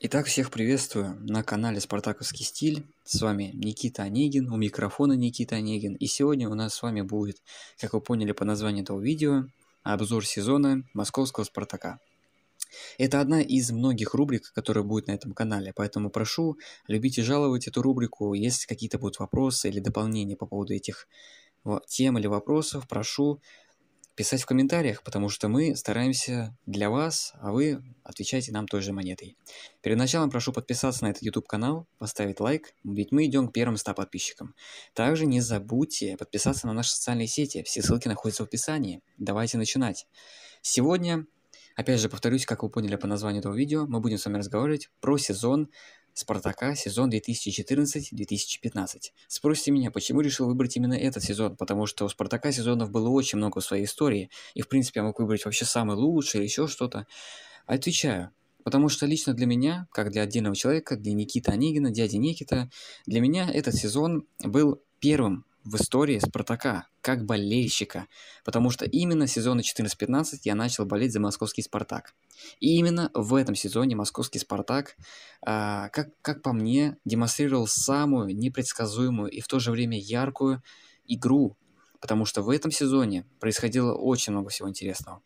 Итак, всех приветствую на канале «Спартаковский стиль». С вами Никита Онегин, у микрофона Никита Онегин. И сегодня у нас с вами будет, как вы поняли по названию этого видео, обзор сезона московского «Спартака». Это одна из многих рубрик, которая будет на этом канале, поэтому прошу любить и жаловать эту рубрику. Если какие-то будут вопросы или дополнения по поводу этих тем или вопросов, прошу писать в комментариях, потому что мы стараемся для вас, а вы отвечаете нам той же монетой. Перед началом прошу подписаться на этот YouTube канал, поставить лайк, ведь мы идем к первым 100 подписчикам. Также не забудьте подписаться на наши социальные сети, все ссылки находятся в описании. Давайте начинать. Сегодня, опять же повторюсь, как вы поняли по названию этого видео, мы будем с вами разговаривать про сезон Спартака сезон 2014-2015. Спросите меня, почему решил выбрать именно этот сезон? Потому что у Спартака сезонов было очень много в своей истории, и в принципе я мог выбрать вообще самый лучший или еще что-то. Отвечаю, Потому что лично для меня, как для отдельного человека, для Никиты Онегина, дяди Никита, для меня этот сезон был первым в истории Спартака, как болельщика, потому что именно сезона 14-15 я начал болеть за московский Спартак. И именно в этом сезоне московский Спартак, а, как, как по мне, демонстрировал самую непредсказуемую и в то же время яркую игру, потому что в этом сезоне происходило очень много всего интересного.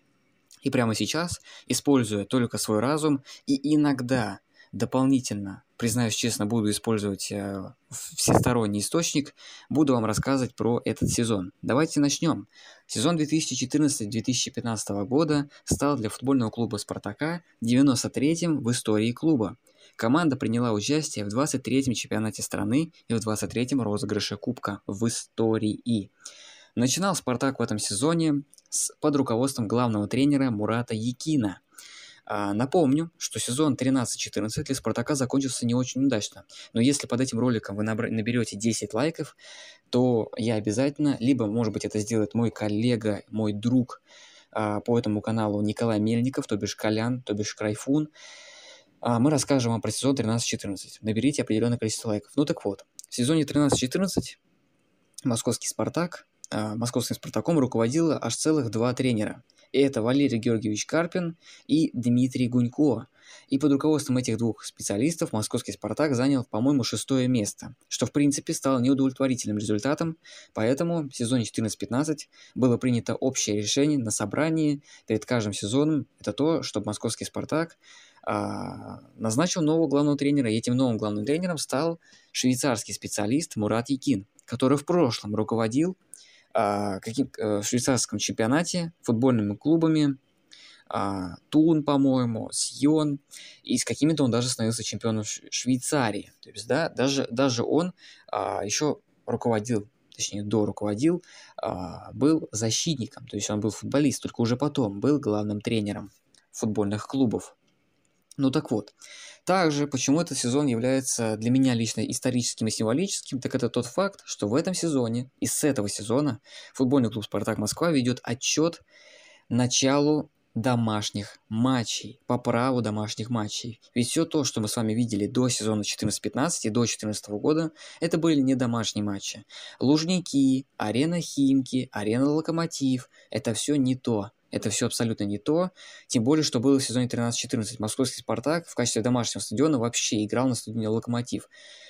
И прямо сейчас, используя только свой разум и иногда дополнительно признаюсь честно, буду использовать э, всесторонний источник, буду вам рассказывать про этот сезон. Давайте начнем. Сезон 2014-2015 года стал для футбольного клуба «Спартака» 93-м в истории клуба. Команда приняла участие в 23-м чемпионате страны и в 23-м розыгрыше Кубка в истории. Начинал «Спартак» в этом сезоне с, под руководством главного тренера Мурата Якина – напомню, что сезон 13-14 для Спартака закончился не очень удачно. Но если под этим роликом вы наберете 10 лайков, то я обязательно, либо, может быть, это сделает мой коллега, мой друг а, по этому каналу Николай Мельников, то бишь Колян, то бишь Крайфун, а, мы расскажем вам про сезон 13-14. Наберите определенное количество лайков. Ну так вот, в сезоне 13-14 московский «Спартак», московским «Спартаком» руководило аж целых два тренера – это Валерий Георгиевич Карпин и Дмитрий Гунько. И под руководством этих двух специалистов московский «Спартак» занял, по-моему, шестое место, что в принципе стало неудовлетворительным результатом, поэтому в сезоне 14-15 было принято общее решение на собрании перед каждым сезоном, это то, чтобы московский «Спартак» а, назначил нового главного тренера, и этим новым главным тренером стал швейцарский специалист Мурат Якин, который в прошлом руководил а, каким, э, в швейцарском чемпионате футбольными клубами, а, Тун, по-моему, Сьон, и с какими-то он даже становился чемпионом Швейцарии. То есть, да, даже, даже он а, еще руководил, точнее, до руководил, был защитником, то есть он был футболист, только уже потом был главным тренером футбольных клубов. Ну так вот, также, почему этот сезон является для меня лично историческим и символическим, так это тот факт, что в этом сезоне и с этого сезона футбольный клуб «Спартак Москва» ведет отчет началу домашних матчей, по праву домашних матчей. Ведь все то, что мы с вами видели до сезона 14-15 и до 2014 года, это были не домашние матчи. Лужники, арена Химки, арена Локомотив – это все не то. Это все абсолютно не то. Тем более, что было в сезоне 13-14. Московский «Спартак» в качестве домашнего стадиона вообще играл на стадионе «Локомотив».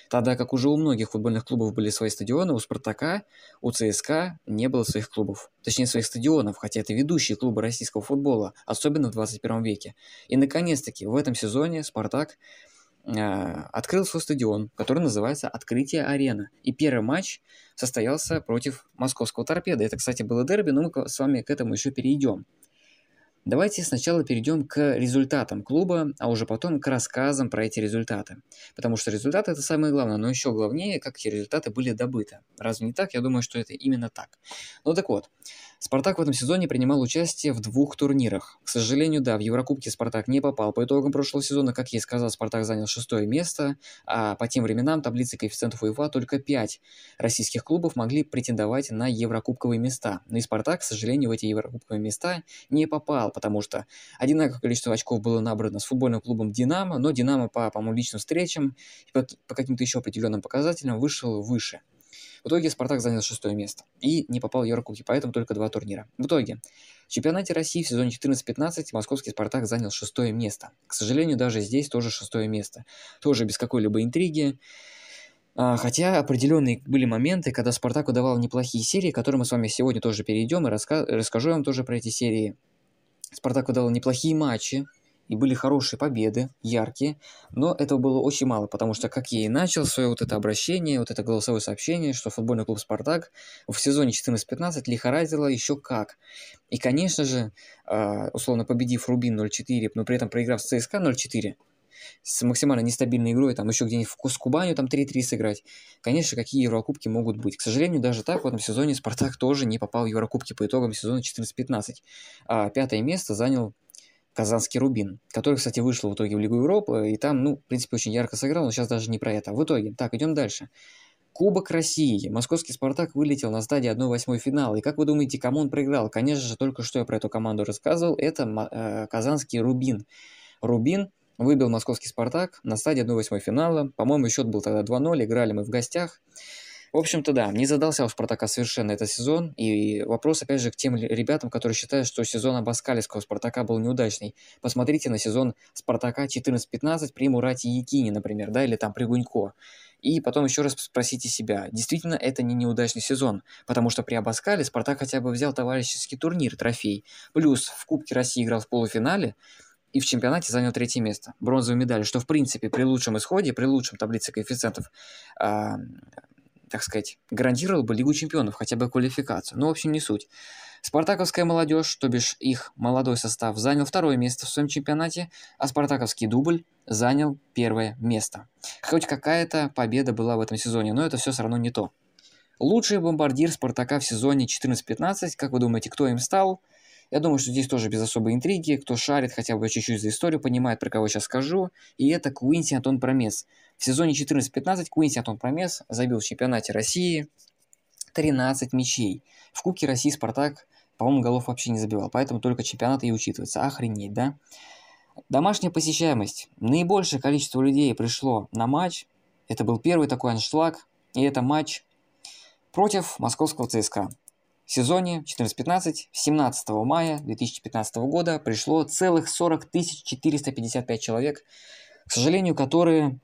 Тогда как уже у многих футбольных клубов были свои стадионы, у «Спартака», у ЦСКА не было своих клубов. Точнее, своих стадионов, хотя это ведущие клубы российского футбола, особенно в 21 веке. И, наконец-таки, в этом сезоне «Спартак» открыл свой стадион, который называется «Открытие арена». И первый матч состоялся против московского торпеда. Это, кстати, было дерби, но мы с вами к этому еще перейдем. Давайте сначала перейдем к результатам клуба, а уже потом к рассказам про эти результаты. Потому что результаты это самое главное, но еще главнее, как эти результаты были добыты. Разве не так? Я думаю, что это именно так. Ну так вот, Спартак в этом сезоне принимал участие в двух турнирах. К сожалению, да, в Еврокубке Спартак не попал. По итогам прошлого сезона, как я и сказал, Спартак занял шестое место, а по тем временам таблицы коэффициентов УЕФА только пять российских клубов могли претендовать на еврокубковые места. Но и Спартак, к сожалению, в эти еврокубковые места не попал, потому что одинаковое количество очков было набрано с футбольным клубом «Динамо», но «Динамо» по, по-моему, личным встречам и по, по каким-то еще определенным показателям вышел выше. В итоге Спартак занял шестое место и не попал в Еврокубки, поэтому только два турнира. В итоге, в чемпионате России в сезоне 14-15 московский Спартак занял шестое место. К сожалению, даже здесь тоже шестое место. Тоже без какой-либо интриги. А, хотя определенные были моменты, когда Спартак удавал неплохие серии, которые мы с вами сегодня тоже перейдем и раска расскажу вам тоже про эти серии. Спартак удавал неплохие матчи, и были хорошие победы, яркие, но этого было очень мало, потому что как я и начал свое вот это обращение, вот это голосовое сообщение, что футбольный клуб «Спартак» в сезоне 14-15 лихорадило еще как. И, конечно же, а, условно победив Рубин 0-4, но при этом проиграв с ЦСКА 0-4, с максимально нестабильной игрой, там еще где-нибудь с Кубанью там 3-3 сыграть. Конечно, какие Еврокубки могут быть. К сожалению, даже так в этом сезоне Спартак тоже не попал в Еврокубки по итогам сезона 14-15. А пятое место занял Казанский Рубин, который, кстати, вышел в итоге в Лигу Европы, и там, ну, в принципе, очень ярко сыграл, но сейчас даже не про это. В итоге, так, идем дальше. Кубок России. Московский «Спартак» вылетел на стадии 1-8 финала. И как вы думаете, кому он проиграл? Конечно же, только что я про эту команду рассказывал. Это э, казанский «Рубин». «Рубин» выбил московский «Спартак» на стадии 1-8 финала. По-моему, счет был тогда 2-0, играли мы в гостях. В общем-то, да, не задался у Спартака совершенно этот сезон. И вопрос, опять же, к тем ребятам, которые считают, что сезон Абаскалевского Спартака был неудачный. Посмотрите на сезон Спартака 14-15 при Мурате Якине, например, да, или там при Гунько. И потом еще раз спросите себя, действительно это не неудачный сезон, потому что при Абаскале Спартак хотя бы взял товарищеский турнир, трофей. Плюс в Кубке России играл в полуфинале, и в чемпионате занял третье место, бронзовую медаль, что в принципе при лучшем исходе, при лучшем таблице коэффициентов а, так сказать, гарантировал бы Лигу чемпионов, хотя бы квалификацию. Но, в общем, не суть. Спартаковская молодежь, то бишь их молодой состав, занял второе место в своем чемпионате, а спартаковский дубль занял первое место. Хоть какая-то победа была в этом сезоне, но это все все равно не то. Лучший бомбардир Спартака в сезоне 14-15, как вы думаете, кто им стал? Я думаю, что здесь тоже без особой интриги, кто шарит хотя бы чуть-чуть за историю, понимает, про кого сейчас скажу. И это Куинси Антон Промес. В сезоне 14-15 Куинси Антон Промес забил в чемпионате России 13 мячей. В Кубке России Спартак, по-моему, голов вообще не забивал, поэтому только чемпионат и учитывается. Охренеть, да? Домашняя посещаемость. Наибольшее количество людей пришло на матч. Это был первый такой аншлаг. И это матч против московского ЦСКА сезоне 14-15 17 мая 2015 года пришло целых 40 455 человек, к сожалению, которые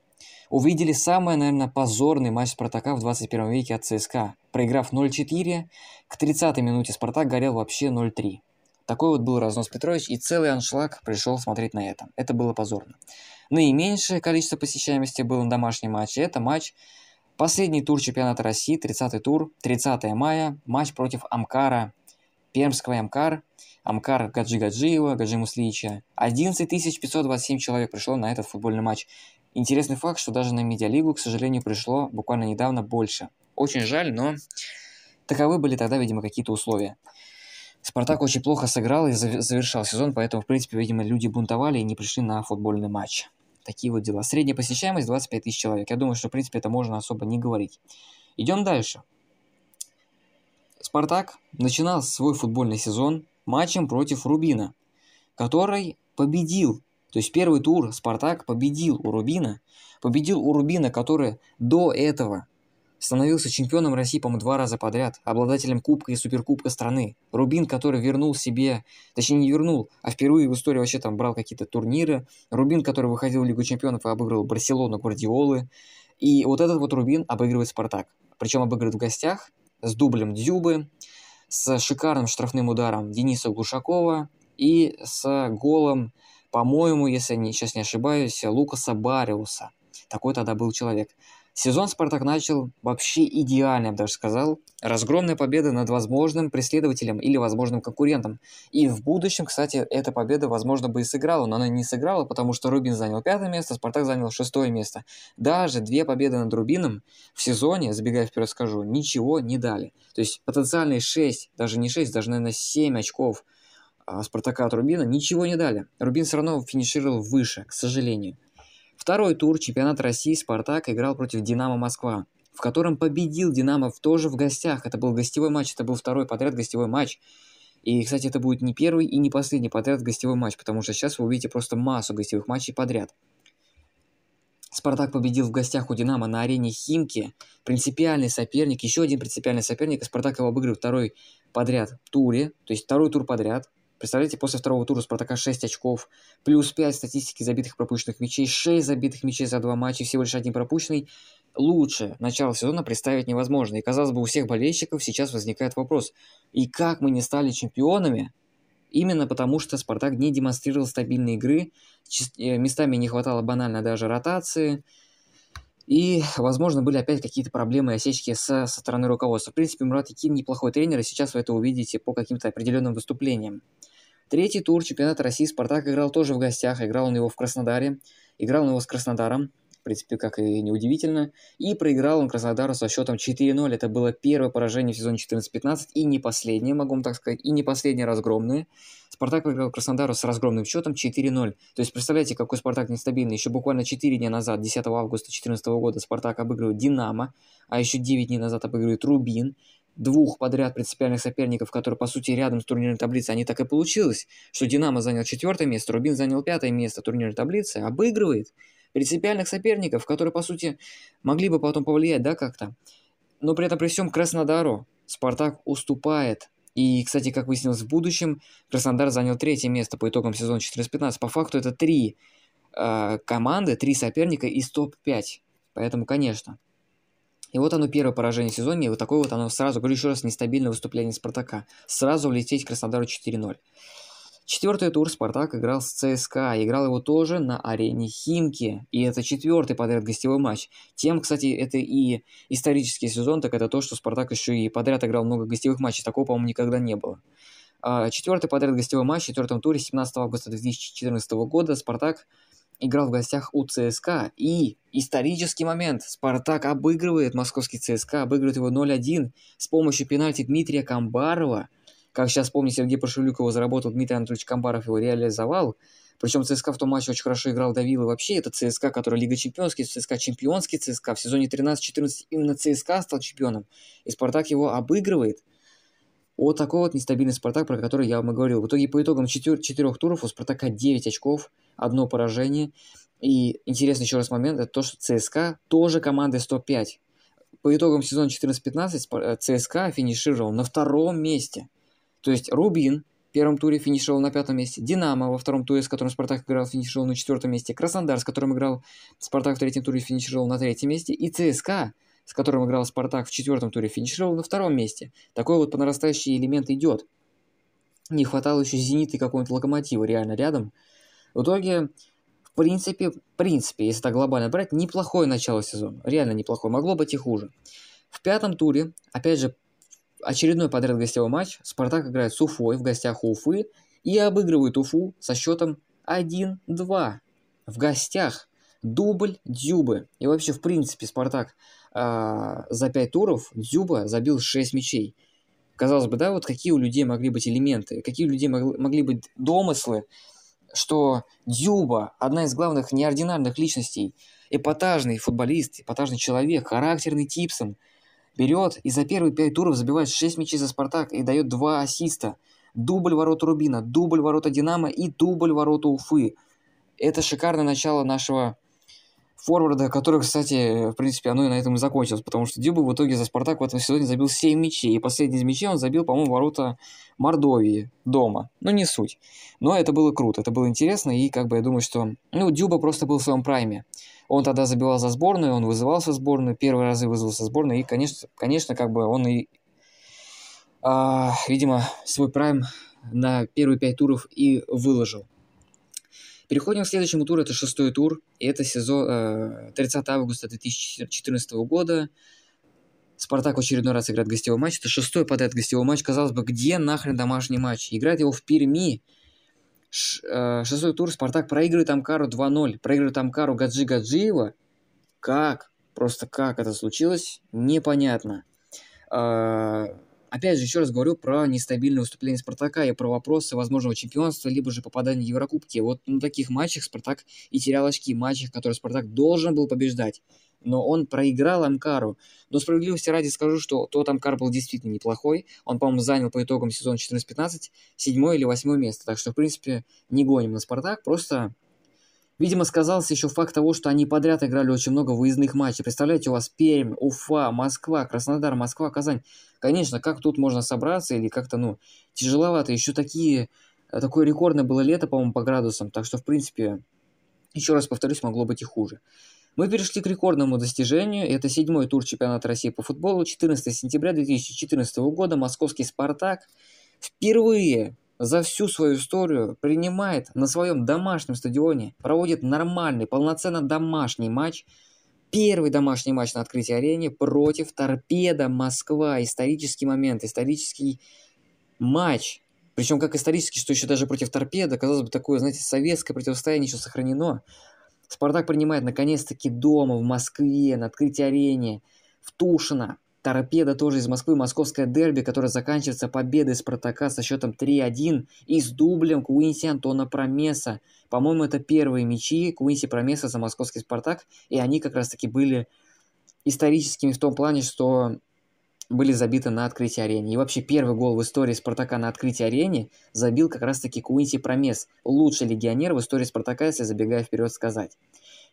увидели самый, наверное, позорный матч Спартака в 21 веке от ЦСКА. Проиграв 0-4, к 30-й минуте Спартак горел вообще 0-3. Такой вот был разнос Петрович, и целый аншлаг пришел смотреть на это. Это было позорно. Наименьшее количество посещаемости было на домашнем матче. Это матч Последний тур чемпионата России, 30-й тур, 30 мая, матч против Амкара, Пермского Амкар, Амкар Гаджи Гаджиева, Гаджи Муслича. 11 527 человек пришло на этот футбольный матч. Интересный факт, что даже на медиалигу, к сожалению, пришло буквально недавно больше. Очень жаль, но таковы были тогда, видимо, какие-то условия. Спартак очень плохо сыграл и завершал сезон, поэтому, в принципе, видимо, люди бунтовали и не пришли на футбольный матч. Такие вот дела. Средняя посещаемость 25 тысяч человек. Я думаю, что, в принципе, это можно особо не говорить. Идем дальше. Спартак начинал свой футбольный сезон матчем против Рубина, который победил. То есть первый тур Спартак победил у Рубина. Победил у Рубина, который до этого становился чемпионом России, по-моему, два раза подряд, обладателем Кубка и Суперкубка страны. Рубин, который вернул себе, точнее не вернул, а впервые в истории вообще там брал какие-то турниры. Рубин, который выходил в Лигу чемпионов и обыгрывал Барселону, Гвардиолы. И вот этот вот Рубин обыгрывает Спартак. Причем обыгрывает в гостях с дублем Дзюбы, с шикарным штрафным ударом Дениса Глушакова и с голом, по-моему, если я сейчас не ошибаюсь, Лукаса Бариуса. Такой тогда был человек. Сезон «Спартак» начал вообще идеально, я бы даже сказал. Разгромная победа над возможным преследователем или возможным конкурентом. И в будущем, кстати, эта победа, возможно, бы и сыграла, но она не сыграла, потому что Рубин занял пятое место, Спартак занял шестое место. Даже две победы над Рубином в сезоне, забегая вперед скажу, ничего не дали. То есть потенциальные 6, даже не 6, даже, наверное, 7 очков а, Спартака от Рубина ничего не дали. Рубин все равно финишировал выше, к сожалению. Второй тур чемпионата России «Спартак» играл против «Динамо Москва», в котором победил «Динамо» тоже в гостях. Это был гостевой матч, это был второй подряд гостевой матч. И, кстати, это будет не первый и не последний подряд гостевой матч, потому что сейчас вы увидите просто массу гостевых матчей подряд. Спартак победил в гостях у Динамо на арене Химки. Принципиальный соперник, еще один принципиальный соперник. Спартак его обыгрывает второй подряд туре, то есть второй тур подряд. Представляете, после второго тура Спартака 6 очков, плюс 5 статистики забитых пропущенных мячей, 6 забитых мячей за два матча, всего лишь один пропущенный. Лучше начало сезона представить невозможно. И, казалось бы, у всех болельщиков сейчас возникает вопрос, и как мы не стали чемпионами, Именно потому, что Спартак не демонстрировал стабильной игры, э, местами не хватало банально даже ротации, и, возможно, были опять какие-то проблемы и осечки со, со стороны руководства. В принципе, Мурат Якин неплохой тренер, и сейчас вы это увидите по каким-то определенным выступлениям. Третий тур чемпионата России Спартак играл тоже в гостях, играл он его в Краснодаре, играл он его с Краснодаром в принципе, как и неудивительно. И проиграл он Краснодару со счетом 4-0. Это было первое поражение в сезоне 14-15 и не последнее, могу вам так сказать, и не последнее разгромное. Спартак проиграл Краснодару с разгромным счетом 4-0. То есть, представляете, какой Спартак нестабильный. Еще буквально 4 дня назад, 10 августа 2014 года, Спартак обыгрывает Динамо, а еще 9 дней назад обыгрывает Рубин двух подряд принципиальных соперников, которые, по сути, рядом с турнирной таблицей, они так и получилось, что Динамо занял четвертое место, Рубин занял пятое место турнирной таблицы, обыгрывает принципиальных соперников, которые, по сути, могли бы потом повлиять, да, как-то. Но при этом при всем Краснодару Спартак уступает. И, кстати, как выяснилось в будущем, Краснодар занял третье место по итогам сезона 14-15. По факту это три э, команды, три соперника из топ-5. Поэтому, конечно. И вот оно первое поражение в сезоне, и вот такое вот оно сразу, говорю еще раз, нестабильное выступление Спартака. Сразу влететь Краснодару 4-0. Четвертый тур Спартак играл с ЦСКА. Играл его тоже на арене Химки. И это четвертый подряд гостевой матч. Тем, кстати, это и исторический сезон, так это то, что Спартак еще и подряд играл много гостевых матчей. Такого, по-моему, никогда не было. А, четвертый подряд гостевой матч в четвертом туре 17 августа 2014 года Спартак играл в гостях у ЦСКА. И исторический момент. Спартак обыгрывает московский ЦСКА, обыгрывает его 0-1 с помощью пенальти Дмитрия Камбарова – как сейчас помню, Сергей Прошелюк его заработал, Дмитрий Анатольевич Камбаров его реализовал. Причем ЦСКА в том матче очень хорошо играл, давил. И вообще это ЦСКА, который Лига Чемпионский, ЦСКА чемпионский ЦСКА. В сезоне 13-14 именно ЦСКА стал чемпионом. И Спартак его обыгрывает. Вот такой вот нестабильный Спартак, про который я вам и говорил. В итоге по итогам четыр- четырех туров у Спартака 9 очков, одно поражение. И интересный еще раз момент, это то, что ЦСКА тоже команда 105. По итогам сезона 14-15 ЦСКА финишировал на втором месте. То есть Рубин в первом туре финишировал на пятом месте, Динамо во втором туре, с которым Спартак играл, финишировал на четвертом месте, Краснодар, с которым играл Спартак в третьем туре, финишировал на третьем месте, и ЦСКА, с которым играл Спартак в четвертом туре, финишировал на втором месте. Такой вот по нарастающий элемент идет. Не хватало еще Зенита и какого-нибудь Локомотива реально рядом. В итоге, в принципе, в принципе, если так глобально брать, неплохое начало сезона. Реально неплохое. Могло быть и хуже. В пятом туре, опять же, очередной подряд гостевой матч. Спартак играет с Уфой в гостях у Уфы и обыгрывает Уфу со счетом 1-2 в гостях. Дубль Дзюбы. И вообще, в принципе, Спартак э, за 5 туров Дзюба забил 6 мячей. Казалось бы, да, вот какие у людей могли быть элементы, какие у людей могли, могли быть домыслы, что Дзюба, одна из главных неординарных личностей, эпатажный футболист, эпатажный человек, характерный Типсон – берет и за первые пять туров забивает 6 мячей за «Спартак» и дает 2 ассиста. Дубль ворота Рубина, дубль ворота Динамо и дубль ворота Уфы. Это шикарное начало нашего форварда, который, кстати, в принципе, оно и на этом и закончилось, потому что Дюба в итоге за «Спартак» в этом сезоне забил 7 мячей, и последний из мячей он забил, по-моему, ворота Мордовии дома. Ну, не суть. Но это было круто, это было интересно, и как бы я думаю, что, ну, Дюба просто был в своем прайме. Он тогда забивал за сборную, он вызывался в сборную, первый раз вызвался в сборную, и, конечно, конечно, как бы он и, а, видимо, свой прайм на первые пять туров и выложил. Переходим к следующему туру, это шестой тур, и это сезон 30 э, августа 2014 года. Спартак в очередной раз играет гостевой матч, это шестой подряд гостевой матч, казалось бы, где нахрен домашний матч? Играет его в Перми, Э, шестой тур Спартак проигрывает Амкару 2-0. Проигрывает Амкару Гаджи Гаджиева. Как? Просто как это случилось? Непонятно. Э, опять же, еще раз говорю про нестабильное выступление Спартака и про вопросы возможного чемпионства, либо же попадания в Еврокубки. Вот на таких матчах Спартак и терял очки, матчах, которые Спартак должен был побеждать но он проиграл Амкару. Но справедливости ради скажу, что тот Амкар был действительно неплохой. Он, по-моему, занял по итогам сезона 14-15 седьмое или восьмое место. Так что, в принципе, не гоним на Спартак, просто Видимо, сказался еще факт того, что они подряд играли очень много выездных матчей. Представляете, у вас Пермь, Уфа, Москва, Краснодар, Москва, Казань. Конечно, как тут можно собраться или как-то, ну, тяжеловато. Еще такие, такое рекордное было лето, по-моему, по градусам. Так что, в принципе, еще раз повторюсь, могло быть и хуже. Мы перешли к рекордному достижению. Это седьмой тур чемпионата России по футболу. 14 сентября 2014 года московский «Спартак» впервые за всю свою историю принимает на своем домашнем стадионе, проводит нормальный, полноценно домашний матч, первый домашний матч на открытии арене против Торпеда Москва. Исторический момент, исторический матч. Причем как исторический, что еще даже против Торпеда, казалось бы, такое, знаете, советское противостояние еще сохранено. Спартак принимает наконец-таки дома в Москве на открытии арене в Тушино Торпеда тоже из Москвы, московское дерби, которое заканчивается победой Спартака со счетом 3-1 и с дублем Куинси Антона Промеса. По-моему, это первые мячи Куинси Промеса за московский Спартак, и они как раз-таки были историческими в том плане, что были забиты на открытии арене. И вообще первый гол в истории Спартака на открытии арене забил как раз-таки Куинси Промес, лучший легионер в истории Спартака, если забегая вперед сказать.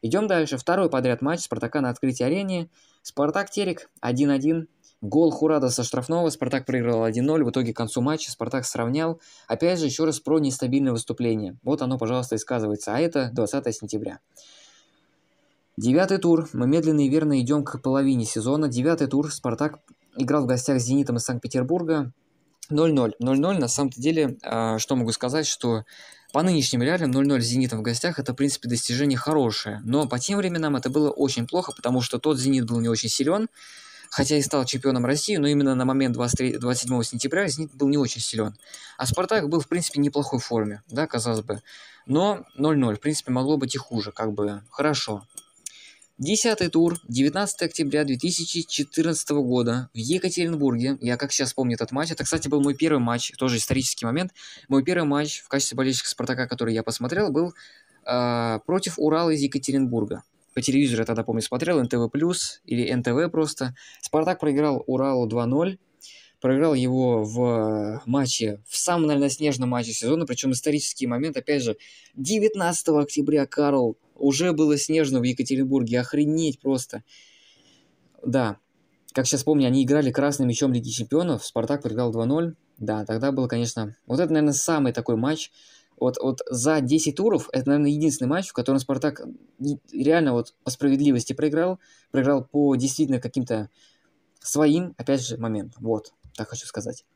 Идем дальше. Второй подряд матч Спартака на открытии арене. Спартак Терек 1-1. Гол Хурада со штрафного. Спартак проиграл 1-0. В итоге к концу матча Спартак сравнял. Опять же, еще раз про нестабильное выступление. Вот оно, пожалуйста, и сказывается. А это 20 сентября. Девятый тур. Мы медленно и верно идем к половине сезона. Девятый тур. Спартак играл в гостях с «Зенитом» из Санкт-Петербурга. 0-0. 0-0. На самом деле, а, что могу сказать, что по нынешним реалиям 0-0 с «Зенитом» в гостях – это, в принципе, достижение хорошее. Но по тем временам это было очень плохо, потому что тот «Зенит» был не очень силен, хотя и стал чемпионом России, но именно на момент 23, 27 сентября «Зенит» был не очень силен. А «Спартак» был, в принципе, в неплохой форме, да, казалось бы. Но 0-0, в принципе, могло быть и хуже, как бы хорошо. Десятый тур, 19 октября 2014 года в Екатеринбурге. Я как сейчас помню этот матч. Это, кстати, был мой первый матч, тоже исторический момент. Мой первый матч в качестве болельщика Спартака, который я посмотрел, был э, против Урала из Екатеринбурга. По телевизору я тогда, помню, смотрел НТВ+, или НТВ просто. Спартак проиграл Уралу 2-0 проиграл его в матче, в самом, наверное, снежном матче сезона, причем исторический момент, опять же, 19 октября Карл уже было снежно в Екатеринбурге, охренеть просто. Да, как сейчас помню, они играли красным мячом Лиги Чемпионов, Спартак проиграл 2-0. Да, тогда был, конечно... Вот это, наверное, самый такой матч. Вот, вот за 10 туров, это, наверное, единственный матч, в котором Спартак реально вот по справедливости проиграл. Проиграл по действительно каким-то своим, опять же, моментам. Вот, так хочу сказать.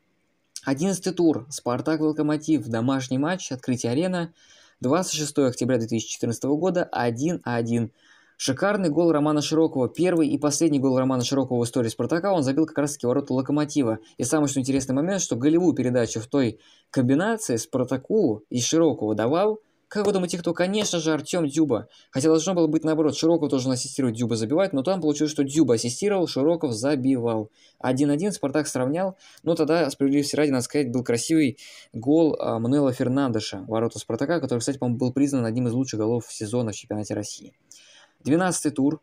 11 тур. Спартак-Локомотив. Домашний матч. Открытие арена. 26 октября 2014 года 1-1. Шикарный гол Романа Широкого. Первый и последний гол Романа Широкого в истории Спартака он забил как раз-таки ворота Локомотива. И самый что интересный момент, что голевую передачу в той комбинации Спартаку и Широкого давал как вы думаете, кто? Конечно же, Артем Дюба. Хотя должно было быть наоборот, Широков должен ассистировать, Дюба забивать, но там получилось, что Дюба ассистировал, Широков забивал. 1-1 Спартак сравнял, но тогда, справедливости ради, надо сказать, был красивый гол а, Мануэла Фернандеша, ворота Спартака, который, кстати, по-моему, был признан одним из лучших голов сезона в чемпионате России. 12 тур,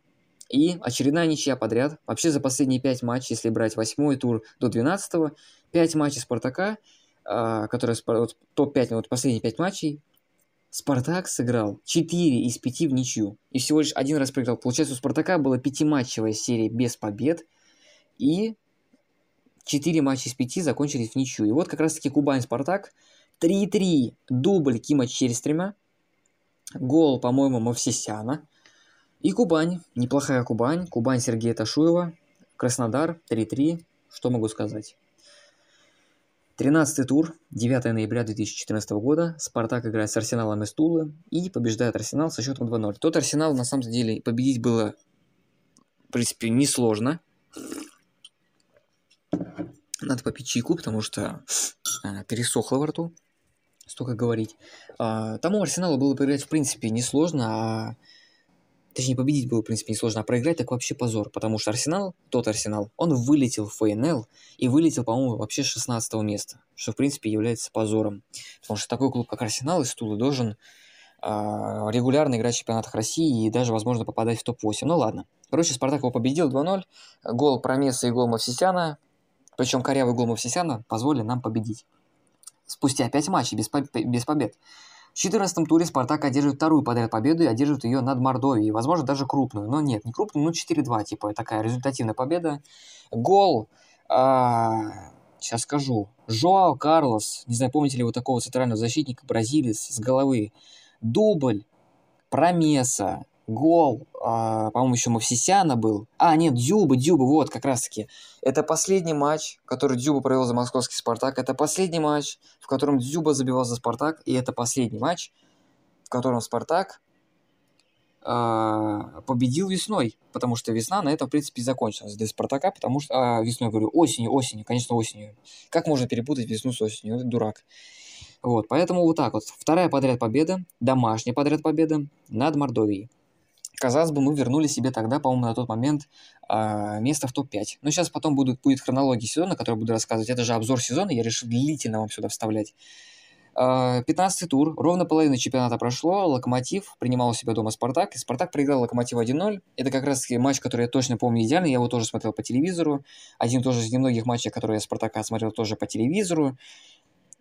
и очередная ничья подряд. Вообще за последние 5 матчей, если брать 8 тур до 12 5 матчей Спартака, а, которые вот, топ-5, вот последние 5 матчей, Спартак сыграл 4 из 5 в ничью. И всего лишь один раз проиграл. Получается, у Спартака была пятиматчевая серия без побед. И 4 матча из 5 закончились в ничью. И вот как раз-таки Кубань-Спартак. 3-3. Дубль Кима Черестрима. Гол, по-моему, Мовсисяна. И Кубань. Неплохая Кубань. Кубань Сергея Ташуева. Краснодар 3-3. Что могу сказать? 13 тур, 9 ноября 2014 года. Спартак играет с Арсеналом из Тулы и побеждает Арсенал со счетом 2-0. Тот Арсенал, на самом деле, победить было, в принципе, несложно. Надо попить чайку, потому что а, пересохло во рту, столько говорить. А, тому Арсеналу было поиграть, в принципе, несложно, а Точнее, победить было, в принципе, несложно, а проиграть так вообще позор, потому что Арсенал, тот Арсенал, он вылетел в ФНЛ и вылетел, по-моему, вообще с 16 места, что, в принципе, является позором. Потому что такой клуб, как Арсенал из Тулы, должен э, регулярно играть в чемпионатах России и даже, возможно, попадать в топ-8. Ну ладно. Короче, Спартак его победил 2-0. Гол Промеса и гол Мавсисяна, причем корявый гол Мавсисяна, позволили нам победить. Спустя 5 матчей без, по без побед. В 14 туре Спартак одерживает вторую подряд победу и одерживает ее над Мордовией. Возможно, даже крупную. Но нет, не крупную, ну 4-2, типа такая результативная победа. Гол, а, сейчас скажу, Жоао Карлос, не знаю, помните ли вы такого центрального защитника, бразилец с головы. Дубль, Промеса, гол, а, по-моему, еще Мавсисяна был. А, нет, Дзюба, Дзюба, вот, как раз-таки. Это последний матч, который Дзюба провел за московский «Спартак». Это последний матч, в котором Дзюба забивал за «Спартак». И это последний матч, в котором «Спартак» а, победил весной, потому что весна на этом, в принципе, закончилась для «Спартака», потому что... А, весной, говорю, осенью, осенью, конечно, осенью. Как можно перепутать весну с осенью? Это дурак. Вот, поэтому вот так вот. Вторая подряд победа, домашняя подряд победа над Мордовией. Казалось бы, мы вернули себе тогда, по-моему, на тот момент э, место в топ-5. Но сейчас потом будет, будет хронология сезона, которую буду рассказывать. Это же обзор сезона, я решил длительно вам сюда вставлять. Э, 15 тур, ровно половина чемпионата прошло, Локомотив принимал у себя дома Спартак, и Спартак проиграл Локомотиву 1-0. Это как раз матч, который я точно помню идеально, я его тоже смотрел по телевизору. Один тоже из немногих матчей, которые я Спартака смотрел тоже по телевизору.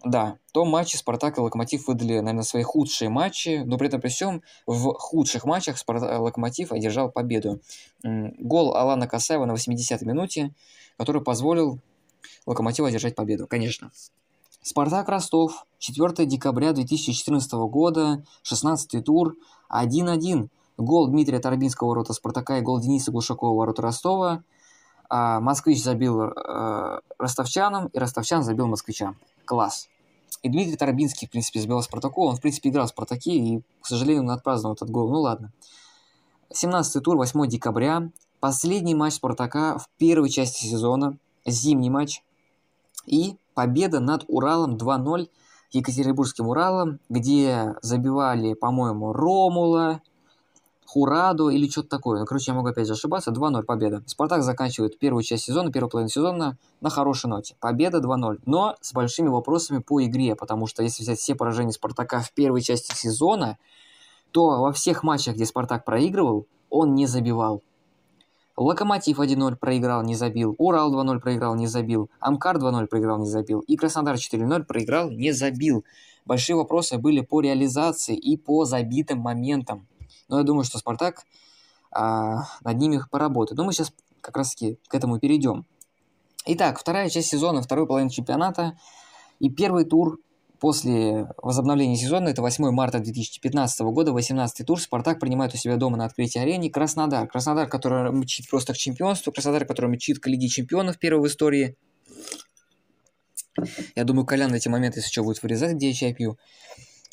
Да, в том матче Спартак и Локомотив выдали, наверное, свои худшие матчи, но при этом при всем в худших матчах Спартак, Локомотив одержал победу. Гол Алана Касаева на 80-й минуте, который позволил Локомотиву одержать победу, конечно. Спартак Ростов, 4 декабря 2014 года, 16 тур, 1-1. Гол Дмитрия Торбинского ворота Спартака и гол Дениса Глушакова ворота Ростова. А Москвич забил э, ростовчанам, и ростовчан забил москвичам класс. И Дмитрий Тарабинский, в принципе, забил Спартаку. Он, в принципе, играл в Спартаке, и, к сожалению, он отпраздновал этот гол. Ну ладно. 17 тур, 8 декабря. Последний матч Спартака в первой части сезона. Зимний матч. И победа над Уралом 2-0. Екатеринбургским Уралом, где забивали, по-моему, Ромула, Хураду или что-то такое. Ну, короче, я могу опять ошибаться. 2-0 победа. Спартак заканчивает первую часть сезона, первую половину сезона на хорошей ноте. Победа 2-0. Но с большими вопросами по игре, потому что если взять все поражения Спартака в первой части сезона, то во всех матчах, где Спартак проигрывал, он не забивал. Локомотив 1-0 проиграл, не забил. Урал 2-0 проиграл, не забил. Амкар 2-0 проиграл, не забил. И Краснодар 4-0 проиграл, не забил. Большие вопросы были по реализации и по забитым моментам. Но я думаю, что Спартак а, над ними поработает. Но мы сейчас как раз-таки к этому перейдем. Итак, вторая часть сезона, второй половина чемпионата. И первый тур после возобновления сезона, это 8 марта 2015 года, 18 тур, Спартак принимает у себя дома на открытии арене Краснодар. Краснодар, который мчит просто к чемпионству, Краснодар, который мчит к Лиге чемпионов первой в истории. Я думаю, Колян эти моменты, если что, будет вырезать, где я чай пью.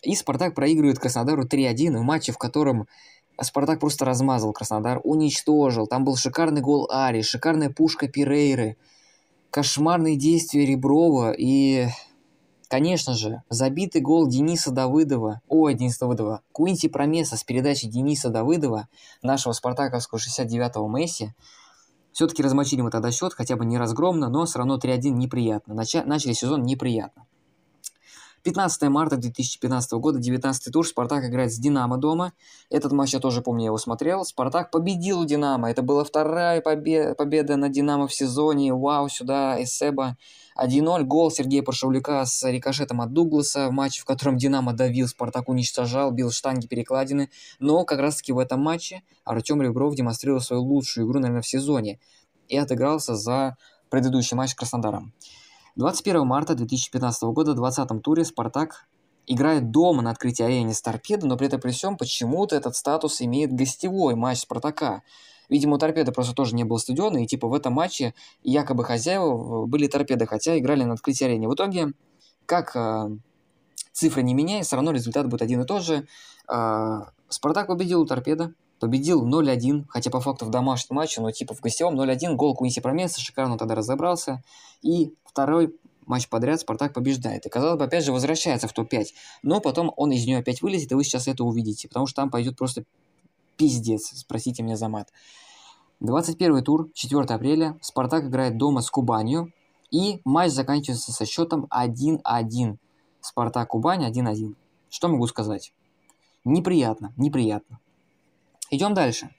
И Спартак проигрывает Краснодару 3-1 в матче, в котором Спартак просто размазал Краснодар, уничтожил. Там был шикарный гол Ари, шикарная пушка Пирейры, кошмарные действия Реброва и, конечно же, забитый гол Дениса Давыдова, ой, Дениса Давыдова, Куинти Промеса с передачи Дениса Давыдова, нашего спартаковского 69-го Месси. Все-таки размочили мы тогда счет, хотя бы не разгромно, но все равно 3-1 неприятно. Нача- начали сезон неприятно. 15 марта 2015 года, 19 тур, Спартак играет с Динамо дома. Этот матч я тоже помню, я его смотрел. Спартак победил Динамо. Это была вторая побе- победа на Динамо в сезоне. Вау, сюда, Эсеба. 1-0, гол Сергея Паршавляка с рикошетом от Дугласа в матче, в котором Динамо давил, Спартак уничтожал, бил штанги, перекладины. Но как раз-таки в этом матче Артем Ребров демонстрировал свою лучшую игру, наверное, в сезоне. И отыгрался за предыдущий матч с Краснодаром. 21 марта 2015 года в 20-м туре «Спартак» играет дома на открытии арены с «Торпедо», но при этом при всем почему-то этот статус имеет гостевой матч «Спартака». Видимо, у «Торпеда» просто тоже не было стадиона, и типа в этом матче якобы хозяева были «Торпеды», хотя играли на открытии арены. В итоге, как э, цифры не меняя, все равно результат будет один и тот же. Э, «Спартак» победил у «Торпеда», победил 0-1, хотя по факту в домашнем матче, но типа в гостевом 0-1, гол Куинси Промеса, шикарно тогда разобрался. И второй матч подряд Спартак побеждает. И, казалось бы, опять же возвращается в топ-5. Но потом он из нее опять вылезет, и вы сейчас это увидите. Потому что там пойдет просто пиздец, спросите меня за мат. 21 тур, 4 апреля. Спартак играет дома с Кубанью. И матч заканчивается со счетом 1-1. Спартак Кубань 1-1. Что могу сказать? Неприятно, неприятно. Идем дальше.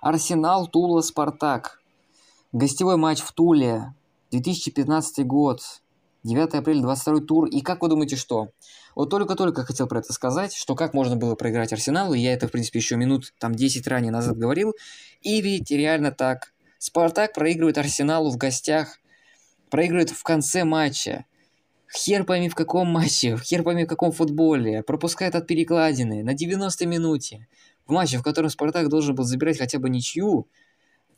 Арсенал, Тула, Спартак. Гостевой матч в Туле. 2015 год. 9 апреля, 22 тур. И как вы думаете, что? Вот только-только хотел про это сказать, что как можно было проиграть Арсеналу. Я это, в принципе, еще минут там 10 ранее назад говорил. И ведь реально так. Спартак проигрывает Арсеналу в гостях. Проигрывает в конце матча. Хер пойми в каком матче, хер пойми в каком футболе. Пропускает от перекладины на 90 минуте. В матче, в котором Спартак должен был забирать хотя бы ничью,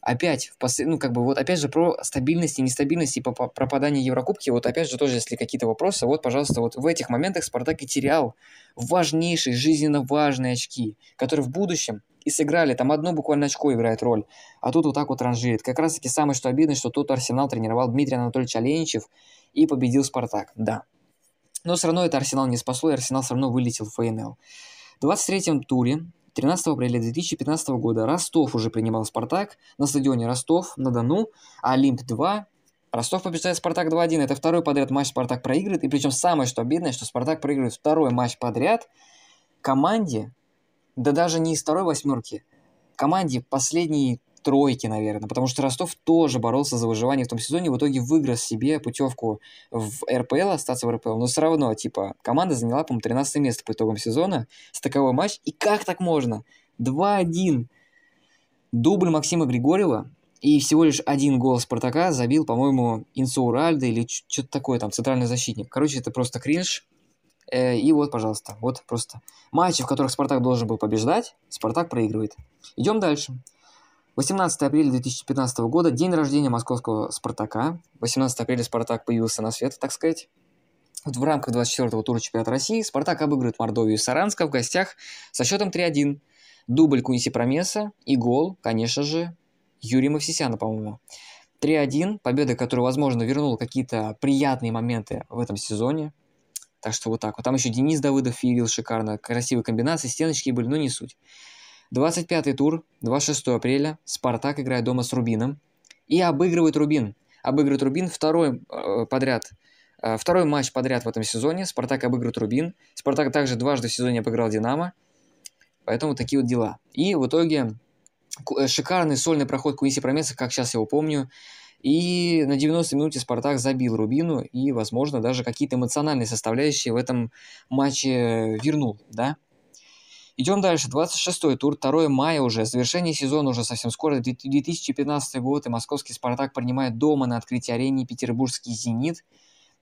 опять, в пос... ну, как бы, вот опять же про стабильность и нестабильность и по пропадание Еврокубки, вот опять же тоже, если какие-то вопросы, вот, пожалуйста, вот в этих моментах Спартак и терял важнейшие, жизненно важные очки, которые в будущем и сыграли, там одно буквально очко играет роль, а тут вот так вот ранжирует. Как раз таки самое, что обидно, что тут Арсенал тренировал Дмитрий Анатольевич Оленичев и победил Спартак, да. Но все равно это Арсенал не спасло, и Арсенал все равно вылетел в ФНЛ. В 23-м туре 13 апреля 2015 года Ростов уже принимал Спартак на стадионе Ростов-на-Дону, а Олимп-2 Ростов побеждает Спартак 2-1. Это второй подряд матч Спартак проигрывает. И причем самое что обидное, что Спартак проигрывает второй матч подряд команде, да даже не из второй восьмерки, команде последней тройки, наверное, потому что Ростов тоже боролся за выживание в том сезоне, в итоге выиграл себе путевку в РПЛ, остаться в РПЛ, но все равно, типа, команда заняла, по-моему, 13 место по итогам сезона, стыковой матч, и как так можно? 2-1. Дубль Максима Григорьева, и всего лишь один гол Спартака забил, по-моему, Инсо Уральда или что-то такое, там, центральный защитник. Короче, это просто кринж. Э, и вот, пожалуйста, вот просто матчи, в которых Спартак должен был побеждать, Спартак проигрывает. Идем дальше. 18 апреля 2015 года, день рождения московского «Спартака». 18 апреля «Спартак» появился на свет, так сказать. Вот в рамках 24-го тура чемпионата России «Спартак» обыгрывает Мордовию и Саранска в гостях со счетом 3-1. Дубль Куниси Промеса и гол, конечно же, Юрия Мавсисяна, по-моему. 3-1, победа, которая, возможно, вернула какие-то приятные моменты в этом сезоне. Так что вот так вот. Там еще Денис Давыдов филил шикарно, красивые комбинации, стеночки были, но не суть. 25-й тур, 26 апреля, Спартак играет дома с Рубином и обыгрывает Рубин. Обыгрывает Рубин второй э, подряд. Э, второй матч подряд в этом сезоне. Спартак обыгрывает Рубин. Спартак также дважды в сезоне обыграл Динамо. Поэтому такие вот дела. И в итоге э, шикарный сольный проход Куинси Промеса, как сейчас его помню. И на 90 минуте Спартак забил Рубину и, возможно, даже какие-то эмоциональные составляющие в этом матче вернул, да. Идем дальше. 26-й тур, 2 мая уже, завершение сезона уже совсем скоро, 2015 год, и московский «Спартак» принимает дома на открытии арены петербургский «Зенит»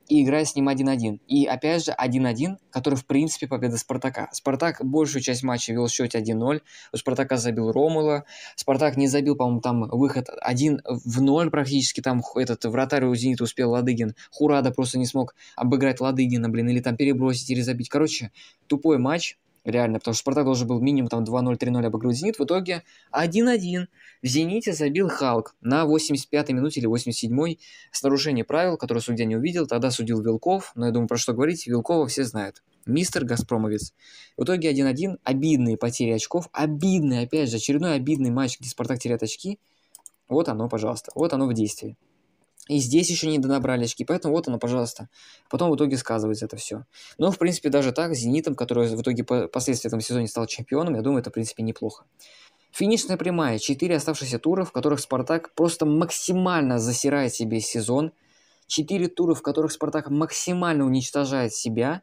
и играет с ним 1-1. И опять же 1-1, который в принципе победа Спартака. Спартак большую часть матча вел в счете 1-0. У Спартака забил Ромула. Спартак не забил, по-моему, там выход 1 в 0 практически. Там этот вратарь у Зенита успел Ладыгин. Хурада просто не смог обыграть Ладыгина, блин, или там перебросить или забить. Короче, тупой матч реально, потому что Спартак должен был минимум там 2-0, 3-0 обыграть Зенит, в итоге 1-1. В Зените забил Халк на 85-й минуте или 87-й с нарушением правил, которое судья не увидел, тогда судил Вилков, но я думаю, про что говорить, Вилкова все знают. Мистер Газпромовец. В итоге 1-1, обидные потери очков, обидный, опять же, очередной обидный матч, где Спартак теряет очки. Вот оно, пожалуйста, вот оно в действии. И здесь еще не донабрали очки, поэтому вот оно, пожалуйста. Потом в итоге сказывается это все. Но, в принципе, даже так, «Зенитом», который в итоге последствия этом сезоне стал чемпионом, я думаю, это, в принципе, неплохо. Финишная прямая. Четыре оставшиеся тура, в которых «Спартак» просто максимально засирает себе сезон. Четыре тура, в которых «Спартак» максимально уничтожает себя.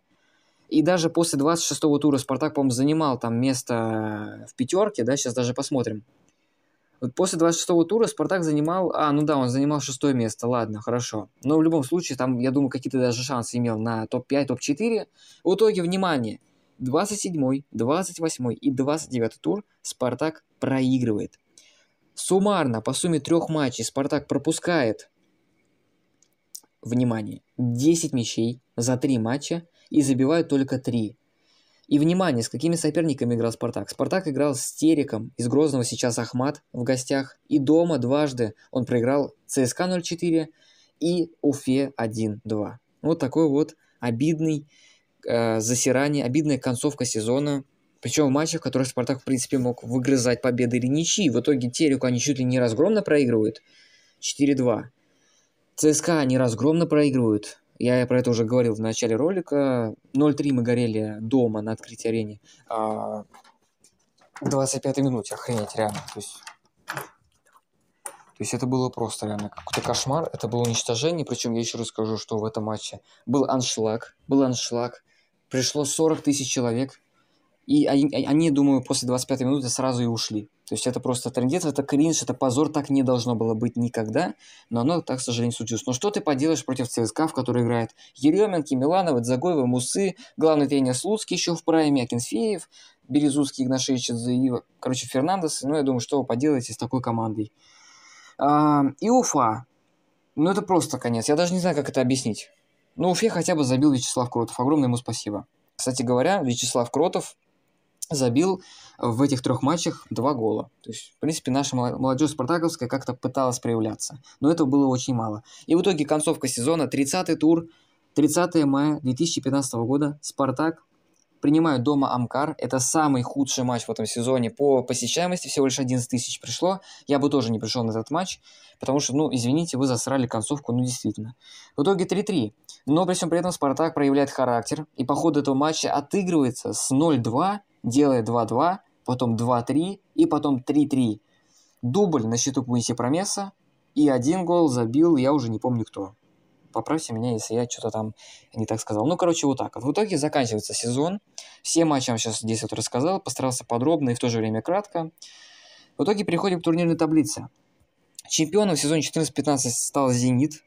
И даже после 26-го тура «Спартак», по-моему, занимал там место в пятерке, да, сейчас даже посмотрим. Вот после 26-го тура Спартак занимал... А, ну да, он занимал шестое место, ладно, хорошо. Но в любом случае, там, я думаю, какие-то даже шансы имел на топ-5, топ-4. В итоге, внимание, 27-й, 28-й и 29-й тур Спартак проигрывает. Суммарно, по сумме трех матчей, Спартак пропускает, внимание, 10 мячей за три матча и забивает только 3. И внимание, с какими соперниками играл Спартак. Спартак играл с Тереком, из Грозного сейчас Ахмат в гостях. И дома дважды он проиграл ЦСКА 0-4 и Уфе 1-2. Вот такой вот обидный э, засирание, обидная концовка сезона. Причем в матчах, в которых Спартак, в принципе, мог выгрызать победы или ничьи. В итоге Тереку они чуть ли не разгромно проигрывают. 4-2. ЦСКА они разгромно проигрывают. Я про это уже говорил в начале ролика. 0-3 мы горели дома на открытии арене. А 25 минуте, охренеть, реально. То есть, то есть это было просто реально какой-то кошмар, это было уничтожение, причем я еще раз скажу, что в этом матче был аншлаг, был аншлаг, пришло 40 тысяч человек, и они, они, думаю, после 25 минуты сразу и ушли. То есть это просто трендец, это кринж, это позор, так не должно было быть никогда, но оно так, к сожалению, случилось. Но что ты поделаешь против ЦСКА, в которой играет Еременки, Миланов, Загоева, Мусы, главный тренер Слуцкий еще в прайме, Акинфеев, Березутский, Игнашевич, и, короче, Фернандес. Ну, я думаю, что вы поделаете с такой командой. А, и Уфа. Ну, это просто конец. Я даже не знаю, как это объяснить. Ну, Уфе хотя бы забил Вячеслав Кротов. Огромное ему спасибо. Кстати говоря, Вячеслав Кротов забил в этих трех матчах два гола. То есть, в принципе, наша молодежь спартаковская как-то пыталась проявляться. Но этого было очень мало. И в итоге концовка сезона, 30-й тур, 30 мая 2015 года, Спартак принимают дома Амкар. Это самый худший матч в этом сезоне по посещаемости. Всего лишь 11 тысяч пришло. Я бы тоже не пришел на этот матч, потому что, ну, извините, вы засрали концовку, ну, действительно. В итоге 3-3. Но при всем при этом Спартак проявляет характер и по ходу этого матча отыгрывается с 0-2 делает 2-2, потом 2-3 и потом 3-3. Дубль на счету Куинси Промеса и один гол забил, я уже не помню кто. Поправьте меня, если я что-то там не так сказал. Ну, короче, вот так вот. В итоге заканчивается сезон. Все матчи я вам сейчас здесь вот рассказал, постарался подробно и в то же время кратко. В итоге переходим к турнирной таблице. Чемпионом в сезоне 14-15 стал «Зенит»,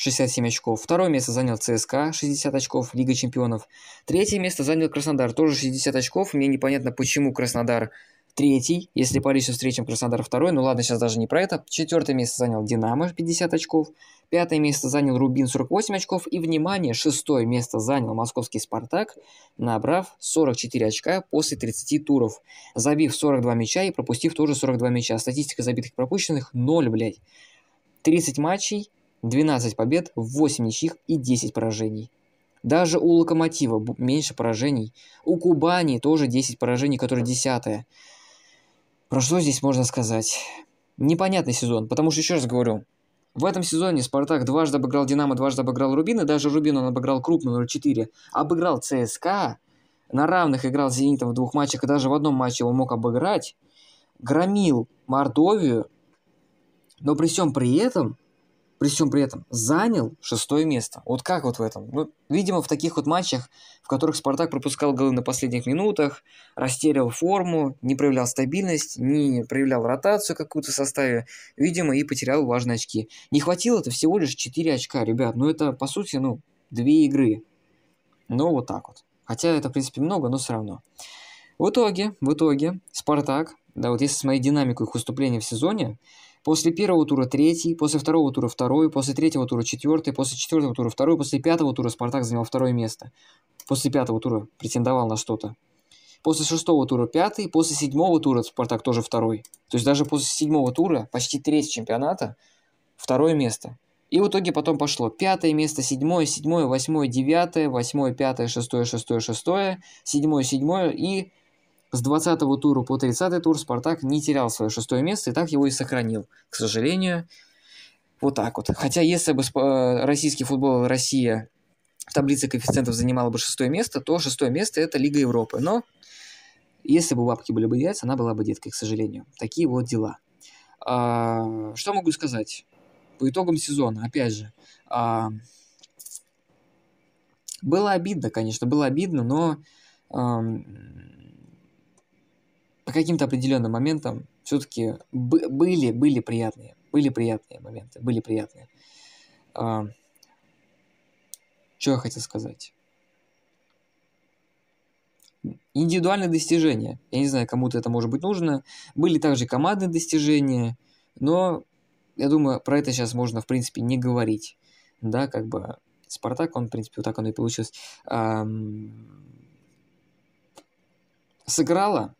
67 очков. Второе место занял ЦСКА, 60 очков, Лига чемпионов. Третье место занял Краснодар, тоже 60 очков. Мне непонятно, почему Краснодар третий, если Париж с встречем Краснодар второй. Ну ладно, сейчас даже не про это. Четвертое место занял Динамо, 50 очков. Пятое место занял Рубин, 48 очков. И, внимание, шестое место занял московский Спартак, набрав 44 очка после 30 туров. Забив 42 мяча и пропустив тоже 42 мяча. Статистика забитых и пропущенных 0, блядь. 30 матчей, 12 побед, 8 ничьих и 10 поражений. Даже у Локомотива меньше поражений. У Кубани тоже 10 поражений, которые десятое. Про что здесь можно сказать? Непонятный сезон, потому что, еще раз говорю, в этом сезоне Спартак дважды обыграл Динамо, дважды обыграл Рубин, и даже Рубин он обыграл крупно 0-4. Обыграл ЦСКА, на равных играл с Зенитом в двух матчах, и даже в одном матче его мог обыграть. Громил Мордовию, но при всем при этом при всем при этом занял шестое место. Вот как вот в этом? Ну, видимо, в таких вот матчах, в которых Спартак пропускал голы на последних минутах, растерял форму, не проявлял стабильность, не проявлял ротацию какую-то в составе, видимо, и потерял важные очки. Не хватило это всего лишь 4 очка, ребят. Ну, это, по сути, ну, две игры. Ну, вот так вот. Хотя это, в принципе, много, но все равно. В итоге, в итоге, Спартак, да, вот если смотреть динамику их выступления в сезоне, После первого тура третий, после второго тура второй, после третьего тура четвертый, после четвертого тура второй, после пятого тура Спартак занял второе место. После пятого тура претендовал на что-то. После шестого тура пятый, после седьмого тура Спартак тоже второй. То есть даже после седьмого тура, почти треть чемпионата, второе место. И в итоге потом пошло пятое место, седьмое, седьмое, восьмое, девятое, восьмое, пятое, шестое, шестое, шестое, седьмое, седьмое и с 20 тура по 30 тур Спартак не терял свое шестое место и так его и сохранил. К сожалению, вот так вот. Хотя если бы э, российский футбол Россия в таблице коэффициентов занимала бы шестое место, то шестое место это Лига Европы. Но если бы бабки были бы яйца, она была бы деткой, к сожалению. Такие вот дела. А, что могу сказать? По итогам сезона, опять же, а, было обидно, конечно, было обидно, но по каким-то определенным моментам все-таки были, были приятные, были приятные моменты, были приятные. А, что я хотел сказать? Индивидуальные достижения. Я не знаю, кому-то это может быть нужно. Были также командные достижения, но я думаю, про это сейчас можно, в принципе, не говорить. Да, как бы Спартак, он, в принципе, вот так оно и получилось. Сыграла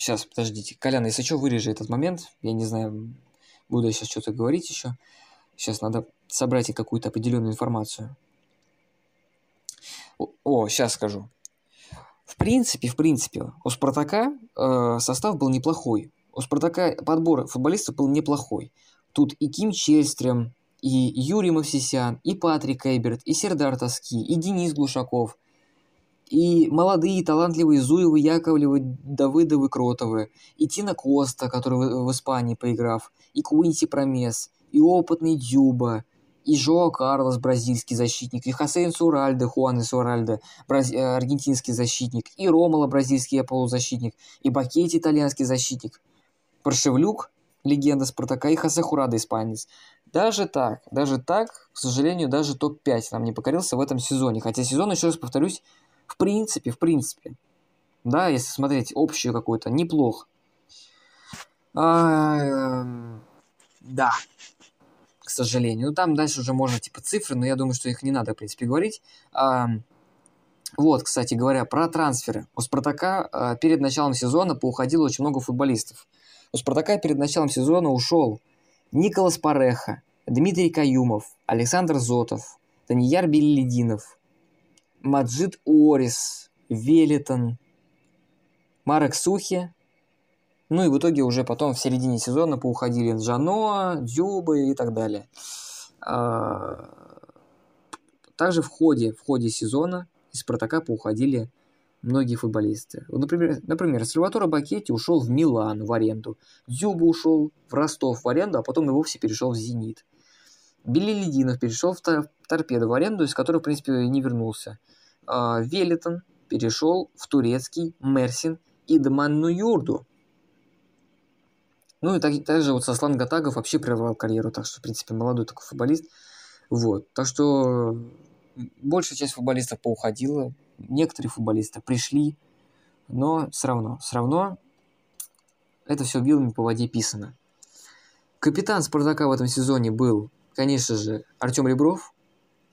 Сейчас, подождите. Колян, если что, вырежи этот момент. Я не знаю, буду я сейчас что-то говорить еще. Сейчас надо собрать какую-то определенную информацию. О, о, сейчас скажу. В принципе, в принципе, у Спартака э, состав был неплохой. У Спартака подбор футболистов был неплохой. Тут и Ким Чельстрем, и Юрий Мавсисян, и Патрик Эйберт, и Сердар Тоски, и Денис Глушаков. И молодые, талантливые Зуевы, Яковлевы, Давыдовы, Кротовы, и Тина Коста, который в, в Испании поиграв, и Куинси Промес, и опытный Дюба, и Жоа Карлос, бразильский защитник, и Хосейн Суральде, Хуан Суральде, браз... Э, аргентинский защитник, и Ромала, бразильский полузащитник, и Бакетти, итальянский защитник, Паршевлюк, легенда Спартака, и Хосе Хурада, испанец. Даже так, даже так, к сожалению, даже топ-5 нам не покорился в этом сезоне. Хотя сезон, еще раз повторюсь, в принципе, в принципе, да, если смотреть общую какую-то, неплох. А, э, да, к сожалению. Ну, там дальше уже можно, типа, цифры, но я думаю, что их не надо, в принципе, говорить. А, вот, кстати говоря, про трансферы. У «Спартака» а, перед началом сезона поуходило очень много футболистов. У «Спартака» перед началом сезона ушел Николас Пареха, Дмитрий Каюмов, Александр Зотов, Данияр Беллидинов, Маджид Уорис, Велитон, Марек Сухи, ну и в итоге уже потом в середине сезона поуходили Джано, Дюбы и так далее. А, также в ходе, в ходе сезона из Спартака поуходили многие футболисты. Например, например Сальваторо Бакетти ушел в Милан в аренду, Дюба ушел в Ростов в аренду, а потом и вовсе перешел в Зенит. Билли Лединов перешел в Торпедо в аренду, из которой, в принципе, не вернулся. А, Велитон перешел в турецкий Мерсин Идман Нуюрду. Ну и так, также вот Сослан Гатагов вообще прервал карьеру, так что, в принципе, молодой такой футболист. Вот, так что большая часть футболистов поуходила, некоторые футболисты пришли, но все равно, все равно это все вилами по воде писано. Капитан Спартака в этом сезоне был, конечно же, Артем Ребров,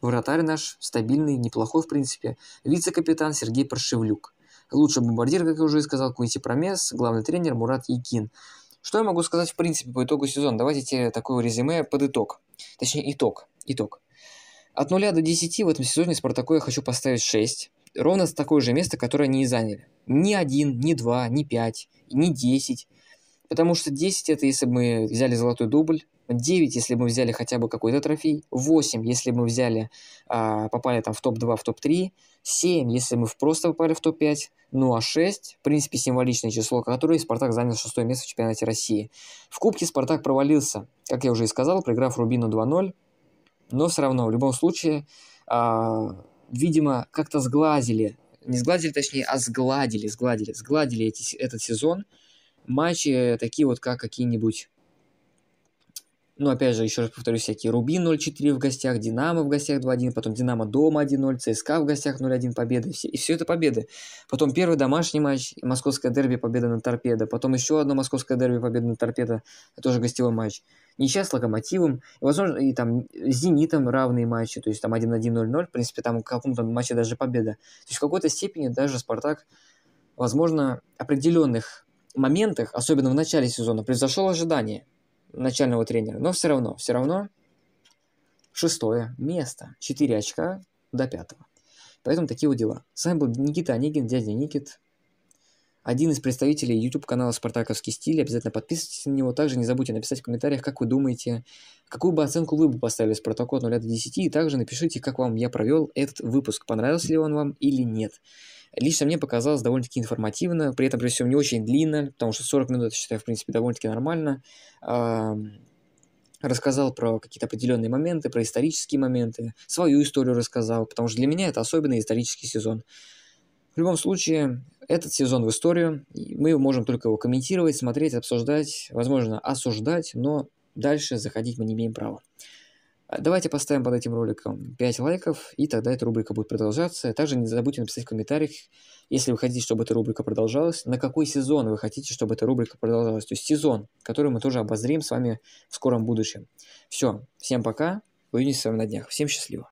вратарь наш, стабильный, неплохой в принципе, вице-капитан Сергей Паршевлюк. Лучший бомбардир, как я уже сказал, Куинси Промес, главный тренер Мурат Якин. Что я могу сказать в принципе по итогу сезона? Давайте такое резюме под итог. Точнее, итог. Итог. От 0 до 10 в этом сезоне Спартаку я хочу поставить 6. Ровно с такое же место, которое они и заняли. Ни 1, ни 2, ни 5, ни 10. Потому что 10 это если бы мы взяли золотой дубль, 9, если мы взяли хотя бы какой-то трофей, 8, если мы взяли, а, попали там в топ-2, в топ-3, 7, если мы просто попали в топ-5, ну а 6, в принципе, символичное число, которое Спартак занял шестое место в чемпионате России. В Кубке Спартак провалился, как я уже и сказал, проиграв Рубину 2-0, но все равно, в любом случае, а, видимо, как-то сглазили, не сглазили, точнее, а сгладили, сгладили, сгладили эти, этот сезон, матчи такие вот, как какие-нибудь ну, опять же, еще раз повторюсь, всякие Рубин 0-4 в гостях, Динамо в гостях 2-1, потом Динамо дома 1-0, ЦСКА в гостях 0-1 победы. Все, и все это победы. Потом первый домашний матч, московское дерби, победа на Торпедо. Потом еще одно московское дерби, победа на Торпедо, тоже гостевой матч. Ничья с Локомотивом, и, возможно, и там с Зенитом равные матчи, то есть там 1-1, 0-0, в принципе, там в каком-то матче даже победа. То есть в какой-то степени даже Спартак, возможно, определенных моментах, особенно в начале сезона, превзошел ожидания начального тренера. Но все равно, все равно шестое место. четыре очка до пятого. Поэтому такие вот дела. С вами был Никита Онегин, дядя Никит. Один из представителей YouTube-канала «Спартаковский стиль». Обязательно подписывайтесь на него. Также не забудьте написать в комментариях, как вы думаете, какую бы оценку вы бы поставили «Спартаку» от 0 до 10. И также напишите, как вам я провел этот выпуск. Понравился ли он вам или нет. Лично мне показалось довольно-таки информативно, при этом, при всем, не очень длинно, потому что 40 минут, я считаю, в принципе, довольно-таки нормально. Рассказал про какие-то определенные моменты, про исторические моменты, свою историю рассказал, потому что для меня это особенный исторический сезон. В любом случае, этот сезон в историю, мы можем только его комментировать, смотреть, обсуждать, возможно, осуждать, но дальше заходить мы не имеем права. А, давайте поставим под этим роликом 5 лайков, и тогда эта рубрика будет продолжаться. Также не забудьте написать в комментариях, если вы хотите, чтобы эта рубрика продолжалась, на какой сезон вы хотите, чтобы эта рубрика продолжалась. То есть сезон, который мы тоже обозрим с вами в скором будущем. Все, всем пока, увидимся с вами на днях. Всем счастливо.